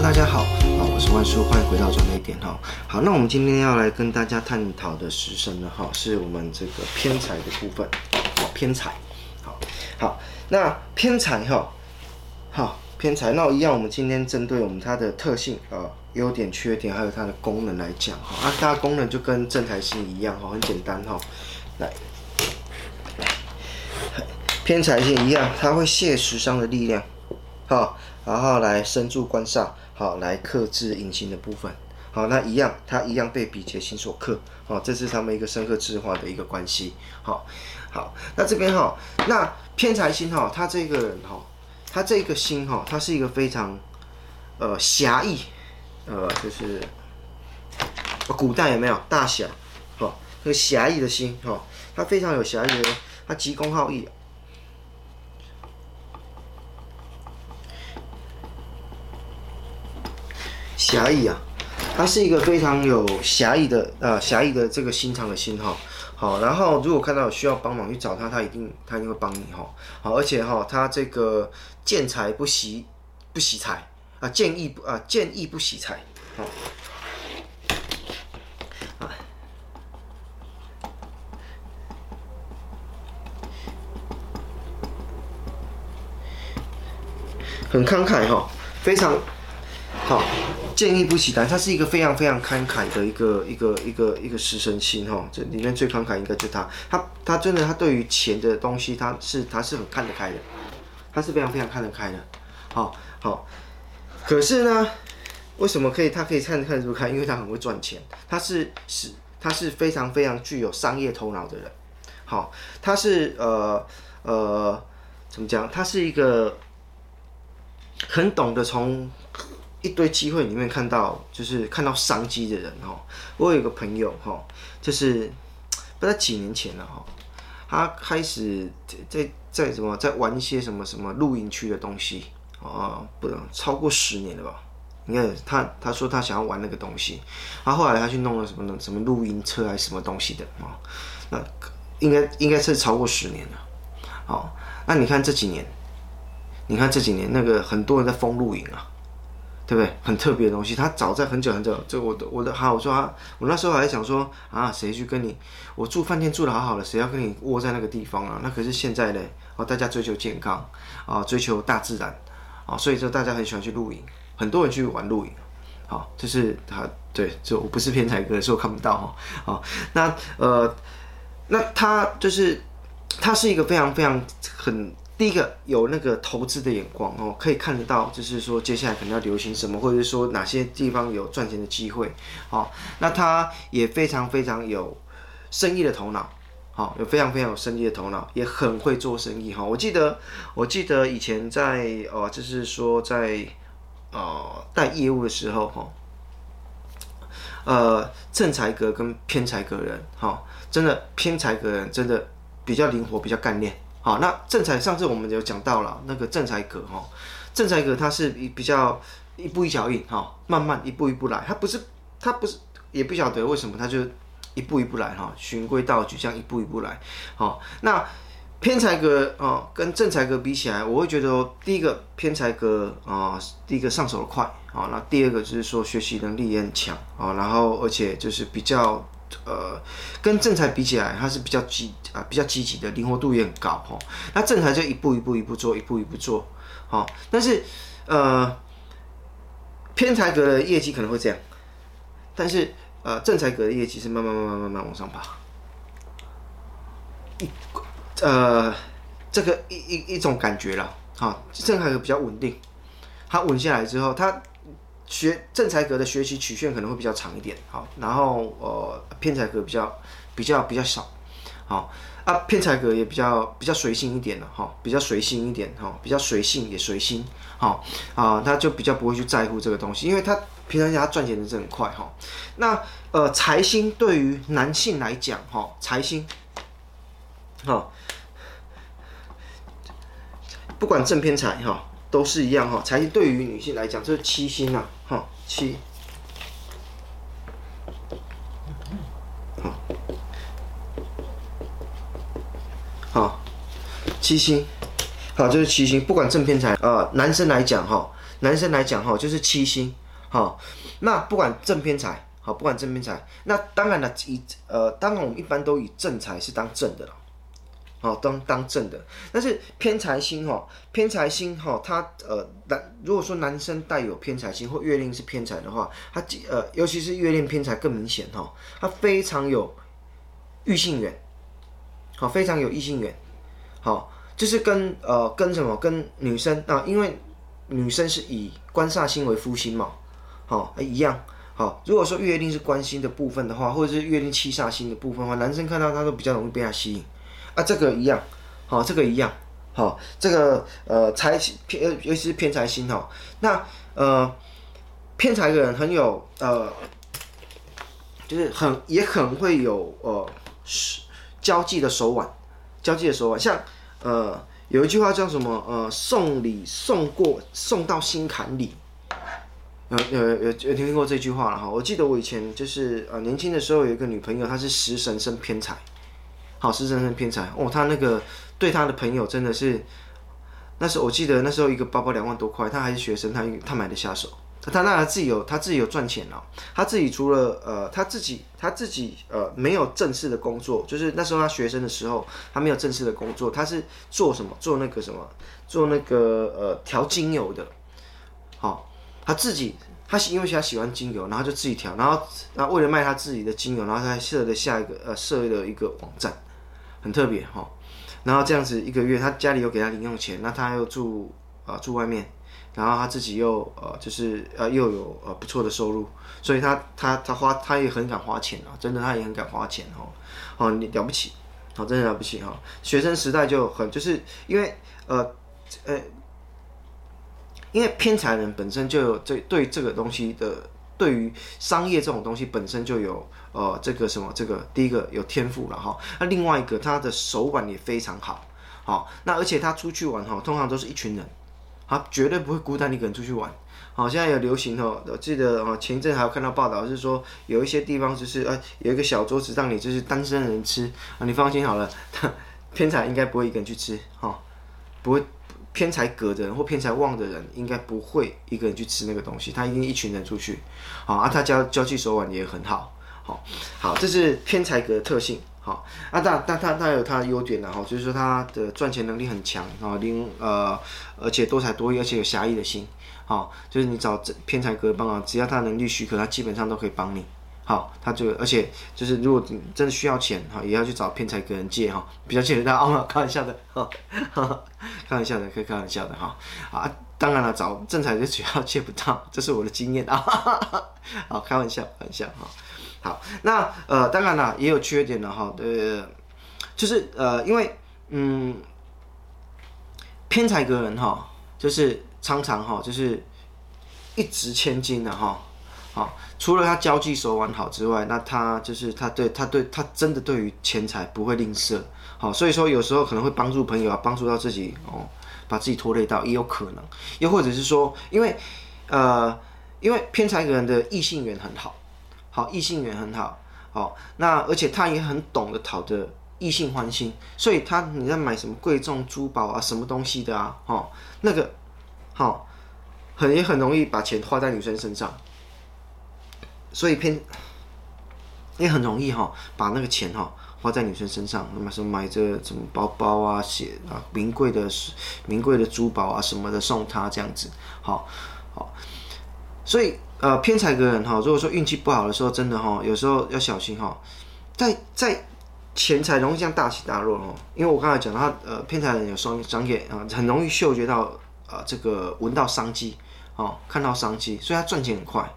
大家好，啊，我是万叔，欢迎回到转捩点。哈。好，那我们今天要来跟大家探讨的食神呢，哈，是我们这个偏财的部分，好，偏财，好，好，那偏财哈，好，偏财，那一样，我们今天针对我们它的特性啊、优点、缺点，还有它的功能来讲哈，啊，它功能就跟正财星一样哈，很简单哈，来，偏财星一样，它会泄食伤的力量，好。然后来生助官煞，好，来克制隐形的部分，好，那一样，它一样被比劫星所克，好，这是他们一个生克制化的一个关系，好，好，那这边哈，那偏财星哈，他这个人哈，他这个星哈，他是一个非常呃侠义，呃，就是古代有没有？大侠，好，这个侠义的星哈，他非常有侠义的，他急公好义。侠义啊，他是一个非常有侠义的呃侠义的这个心肠的心哈，好，然后如果看到有需要帮忙去找他，他一定他一定会帮你哈，好，而且哈他这个见财不喜不喜财啊，见义不啊见义不喜财，好，很慷慨哈，非常好。建议不喜财，他是一个非常非常慷慨的一个一个一个一个食神星哈，这里面最慷慨应该就是他，他他真的他对于钱的东西他是他是很看得开的，他是非常非常看得开的，好好，可是呢，为什么可以他可以看得看不开？因为他很会赚钱，他是是他是非常非常具有商业头脑的人，好，他是呃呃怎么讲？他是一个很懂得从。一堆机会里面看到，就是看到商机的人哈。我有一个朋友哈，就是不知道几年前了哈，他开始在在什么在玩一些什么什么露营区的东西啊，不能超过十年了吧？你看他他说他想要玩那个东西，他后来他去弄了什么什么露营车还是什么东西的啊？那应该应该是超过十年了。好，那你看这几年，你看这几年那个很多人在疯露营啊。对不对？很特别的东西，他早在很久很久，这我的我的好，我说他，我那时候还想说啊，谁去跟你？我住饭店住的好好的，谁要跟你窝在那个地方啊？那可是现在呢，哦，大家追求健康啊，追求大自然啊，所以说大家很喜欢去露营，很多人去玩露营，好，这是他对，这我不是偏财哥，所以我看不到哈，好，那呃，那他就是他是一个非常非常很。第一个有那个投资的眼光哦，可以看得到，就是说接下来可能要流行什么，或者是说哪些地方有赚钱的机会，好，那他也非常非常有生意的头脑，好，有非常非常有生意的头脑，也很会做生意哈。我记得我记得以前在哦，就是说在呃带业务的时候哈，呃正财格跟偏财格人哈，真的偏财格人真的比较灵活，比较干练。好，那正财上次我们有讲到了那个正财格哈，正财格它是比较一步一脚印哈，慢慢一步一步来，它不是它不是也不晓得为什么它就一步一步来哈，循规蹈矩这样一步一步来。好，那偏财格啊跟正财格比起来，我会觉得第一个偏财格啊，第一个上手的快啊，那第二个就是说学习能力也很强啊，然后而且就是比较。呃，跟正财比起来，它是比较积啊，比较积极的，灵活度也很高哈。那正财就一步一步一步做，一步一步做，好。但是呃，偏财格的业绩可能会这样，但是呃，正财格的业绩是慢慢慢慢慢慢往上爬。呃，这个一一一种感觉了，好，正财格比较稳定，它稳下来之后，它。学正财格的学习曲线可能会比较长一点，好，然后呃偏财格比较比较比较少，好啊偏财格也比较比较随性一点了哈，比较随性一点哈，比较随性也随心，好啊他就比较不会去在乎这个东西，因为他平常他赚钱的是很快哈。那呃财星对于男性来讲哈，财星，哈，不管正偏财哈。都是一样哈，财星对于女性来讲，这是七星啊，七，好，好，七星，好，这是七星，不管正偏财啊，男生来讲哈，男生来讲哈，就是七星，好，那不管正偏财，好，不管正偏财，那当然了，以呃，当然我们一般都以正财是当正的了，好，当当正的，但是偏财星哈，偏财星哈，他呃男如果说男生带有偏财星或月令是偏财的话，他呃尤其是月令偏财更明显哈，他非常有异性缘，好，非常有异性缘，好。就是跟呃跟什么跟女生啊，因为女生是以官煞星为夫星嘛，好、哦、一样好。如果说月令是官星的部分的话，或者是月令七煞星的部分的话，男生看到他都比较容易被他吸引啊。这个一样，好、哦，这个一样，好、哦，这个呃财偏尤其是偏财星哈、哦。那呃偏财的人很有呃，就是很也很会有呃交际的手腕，交际的手腕像。呃，有一句话叫什么？呃，送礼送过送到心坎里。有有有有听过这句话了哈？我记得我以前就是呃年轻的时候有一个女朋友，她是食神生偏财，好，食神生偏财。哦，他那个对他的朋友真的是，那时候我记得那时候一个包包两万多块，他还是学生，他他买的下手。他那他自己有他自己有赚钱了，他自己除了呃他自己他自己呃没有正式的工作，就是那时候他学生的时候，他没有正式的工作，他是做什么做那个什么做那个呃调精油的，好，他自己他因为他喜欢精油，然后就自己调，然后然后为了卖他自己的精油，然后他还设了下一个呃设了一个网站，很特别哈，然后这样子一个月他家里有给他零用钱，那他又住啊、住外面。然后他自己又呃，就是呃又有呃不错的收入，所以他他他花他也很敢花钱啊，真的他也很敢花钱哦，哦你了不起，哦真的了不起哈、哦，学生时代就很就是因为呃呃，因为偏财人本身就有这对这个东西的对于商业这种东西本身就有呃这个什么这个第一个有天赋了哈，那另外一个他的手腕也非常好，好那而且他出去玩哈，通常都是一群人。他绝对不会孤单一个人出去玩。好，现在有流行哦，我记得哦，前一阵还有看到报道，是说有一些地方就是呃，有一个小桌子让你就是单身人吃啊，你放心好了，偏财应该不会一个人去吃哈，不会偏财格的人或偏财旺的人应该不会一个人去吃那个东西，他一定一群人出去，好啊，他交交际手腕也很好，好，好，这是偏财格的特性。好，啊，但但他他有他的优点的哈，就是说他的赚钱能力很强啊，另呃，而且多才多艺，而且有侠义的心，好，就是你找偏财格帮忙，只要他能力许可，他基本上都可以帮你，好，他就而且就是如果真的需要钱哈，也要去找偏财格人借哈，比较借得到哦，开玩笑的哈，开玩笑的，可以开玩笑的哈，啊，当然了，找正财就主要借不到，这是我的经验啊，好，开玩笑，开玩笑哈。好，那呃，当然了，也有缺点的哈，对，就是呃，因为嗯，偏财格人哈，就是常常哈，就是一掷千金的哈，好，除了他交际手腕好之外，那他就是他对他对他真的对于钱财不会吝啬，好，所以说有时候可能会帮助朋友啊，帮助到自己哦，把自己拖累到也有可能，又或者是说，因为呃，因为偏财格人的异性缘很好。好，异性缘很好，好，那而且他也很懂得讨得异性欢心，所以他你在买什么贵重珠宝啊，什么东西的啊，哦，那个，好，很也很容易把钱花在女生身上，所以偏也很容易哈，把那个钱哈花在女生身上，那么什么买这什么包包啊，鞋啊，名贵的名贵的珠宝啊什么的送她这样子，好，好，所以。呃，偏财格人哈，如果说运气不好的时候，真的哈，有时候要小心哈，在在钱财容易这样大起大落哦，因为我刚才讲他呃，偏财人有双双眼啊，很容易嗅觉到啊、呃，这个闻到商机哦，看到商机，所以他赚钱很快。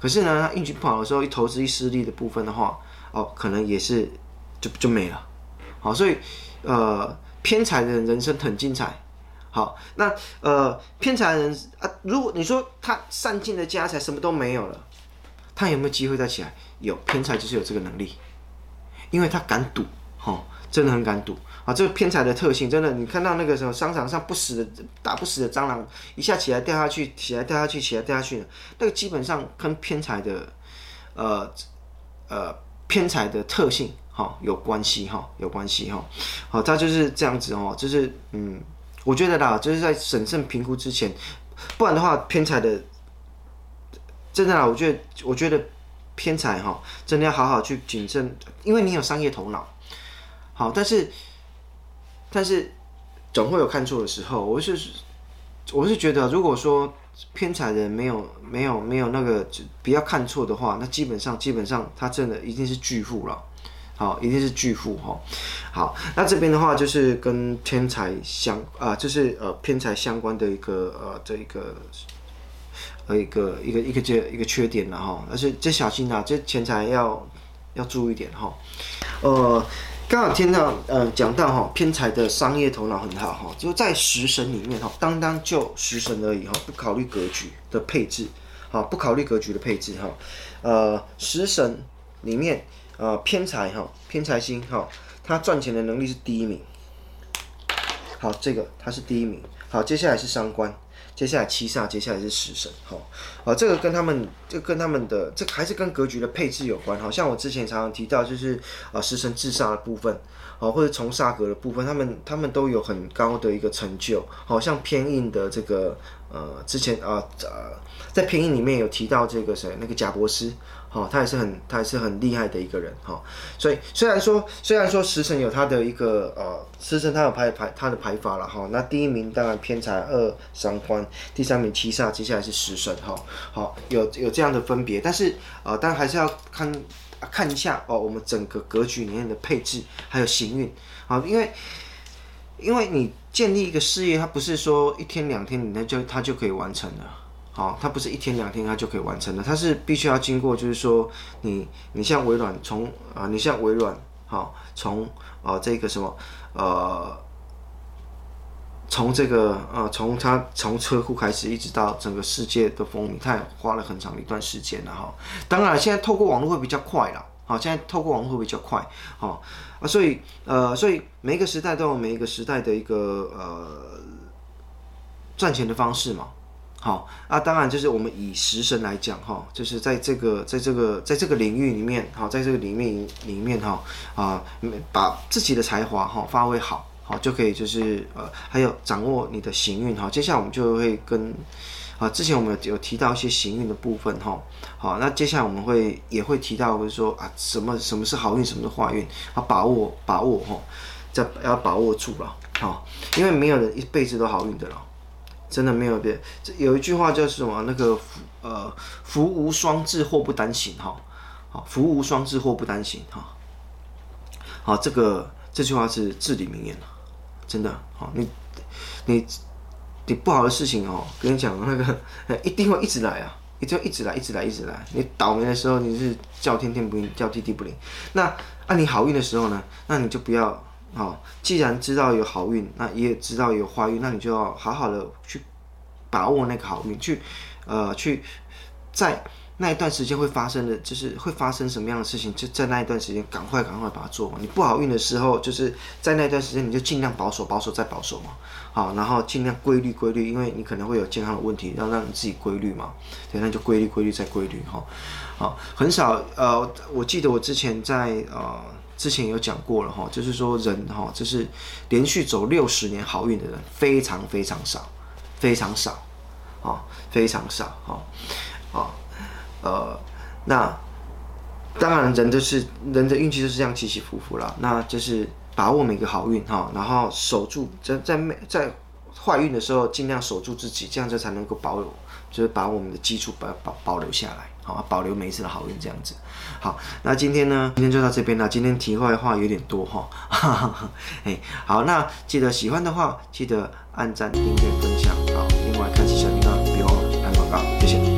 可是呢，他运气不好的时候，一投资一失利的部分的话，哦，可能也是就就没了。好，所以呃，偏财的人人生很精彩。好，那呃偏财人啊，如果你说他散尽的家财什么都没有了，他有没有机会再起来？有，偏财就是有这个能力，因为他敢赌，哈、哦，真的很敢赌啊。这个偏财的特性，真的，你看到那个什么商场上不死的打不死的蟑螂，一下起来掉下去，起来掉下去，起来掉下去，那个基本上跟偏财的呃呃偏财的特性哈、哦、有关系哈、哦，有关系哈。好、他就是这样子哦，就是嗯。我觉得啦，就是在审慎评估之前，不然的话偏财的，真的啦，我觉得我觉得偏财哈，真的要好好去谨慎，因为你有商业头脑，好，但是但是总会有看错的时候，我是我是觉得如果说。偏财的人没有没有没有那个不要看错的话，那基本上基本上他真的一定是巨富了，好，一定是巨富哈。好，那这边的话就是跟偏财相啊、就是呃偏财相关的一个呃这一个呃一个一个一个这一个缺点了哈，而且这小心啊，这钱财要要注意点哈，呃。刚好听到，呃，讲到哈偏财的商业头脑很好哈，就在食神里面哈，单单就食神而已哈，不考虑格局的配置，好，不考虑格局的配置哈，呃，食神里面呃偏财哈，偏财星哈，他赚钱的能力是第一名，好，这个他是第一名，好，接下来是伤官。接下来七煞，接下来是食神，好，啊，这个跟他们，这、跟他们的，这、还是跟格局的配置有关，好像我之前常常提到，就是啊，食神制煞的部分，啊，或者从煞格的部分，他们他们都有很高的一个成就，好像偏印的这个，呃，之前啊，呃，在偏印里面有提到这个谁，那个贾伯斯。好，他也是很，他也是很厉害的一个人哈。所以虽然说，虽然说食神有他的一个呃，食神他有排排他的排法了哈。那第一名当然偏财二三官，第三名七煞，接下来是食神哈。好，有有这样的分别，但是呃，但还是要看看一下哦，我们整个格局里面的配置还有行运啊，因为因为你建立一个事业，它不是说一天两天你那就它就可以完成了。好，它不是一天两天它就可以完成的，它是必须要经过，就是说你你像微软从啊，你像微软，好，从啊这个什么呃，从这个呃从它从车库开始，一直到整个世界的风靡，它也花了很长一段时间了哈。当然，现在透过网络会比较快了，好，现在透过网络会比较快，好啊，所以呃，所以每一个时代都有每一个时代的一个呃赚钱的方式嘛。好啊，当然就是我们以食神来讲哈，就是在这个在这个在这个领域里面，好，在这个领域里面哈啊，把自己的才华哈发挥好，好就可以就是呃，还有掌握你的行运哈。接下来我们就会跟啊，之前我们有有提到一些行运的部分哈，好，那接下来我们会也会提到就是说啊，什么什么是好运，什么是坏运，啊，把握把握哈，这要把握住了，好，因为没有人一辈子都好运的了。真的没有别，这有一句话叫什么？那个福呃福无双至，祸不单行哈。好，福无双至，祸不单行哈。好，这个这句话是至理名言了，真的。好，你你你不好的事情哦，跟你讲那个 一定会一直来啊，一定一直来，一直来，一直来。你倒霉的时候，你是叫天天不应，叫地地不灵。那按、啊、你好运的时候呢，那你就不要。哦，既然知道有好运，那也知道有坏运，那你就要好好的去把握那个好运，去呃去在那一段时间会发生的，就是会发生什么样的事情，就在那一段时间赶快赶快把它做完。你不好运的时候，就是在那段时间你就尽量保守保守再保守嘛，好，然后尽量规律规律，因为你可能会有健康的问题，要让你自己规律嘛，对，那就规律规律再规律哈，好，很少呃，我记得我之前在呃。之前有讲过了哈，就是说人哈，就是连续走六十年好运的人非常非常少，非常少，啊，非常少，哈，啊，呃，那当然人就是人的运气就是这样起起伏伏了，那就是把握每个好运哈，然后守住在在在坏运的时候尽量守住自己，这样子才能够保有，就是把我们的基础保保保留下来。好，保留每一次的好运，这样子。好，那今天呢？今天就到这边了。今天题外话有点多哈。哎，好，那记得喜欢的话，记得按赞、订阅、分享。好，另外开启小铃铛，别忘了拍广告，谢谢。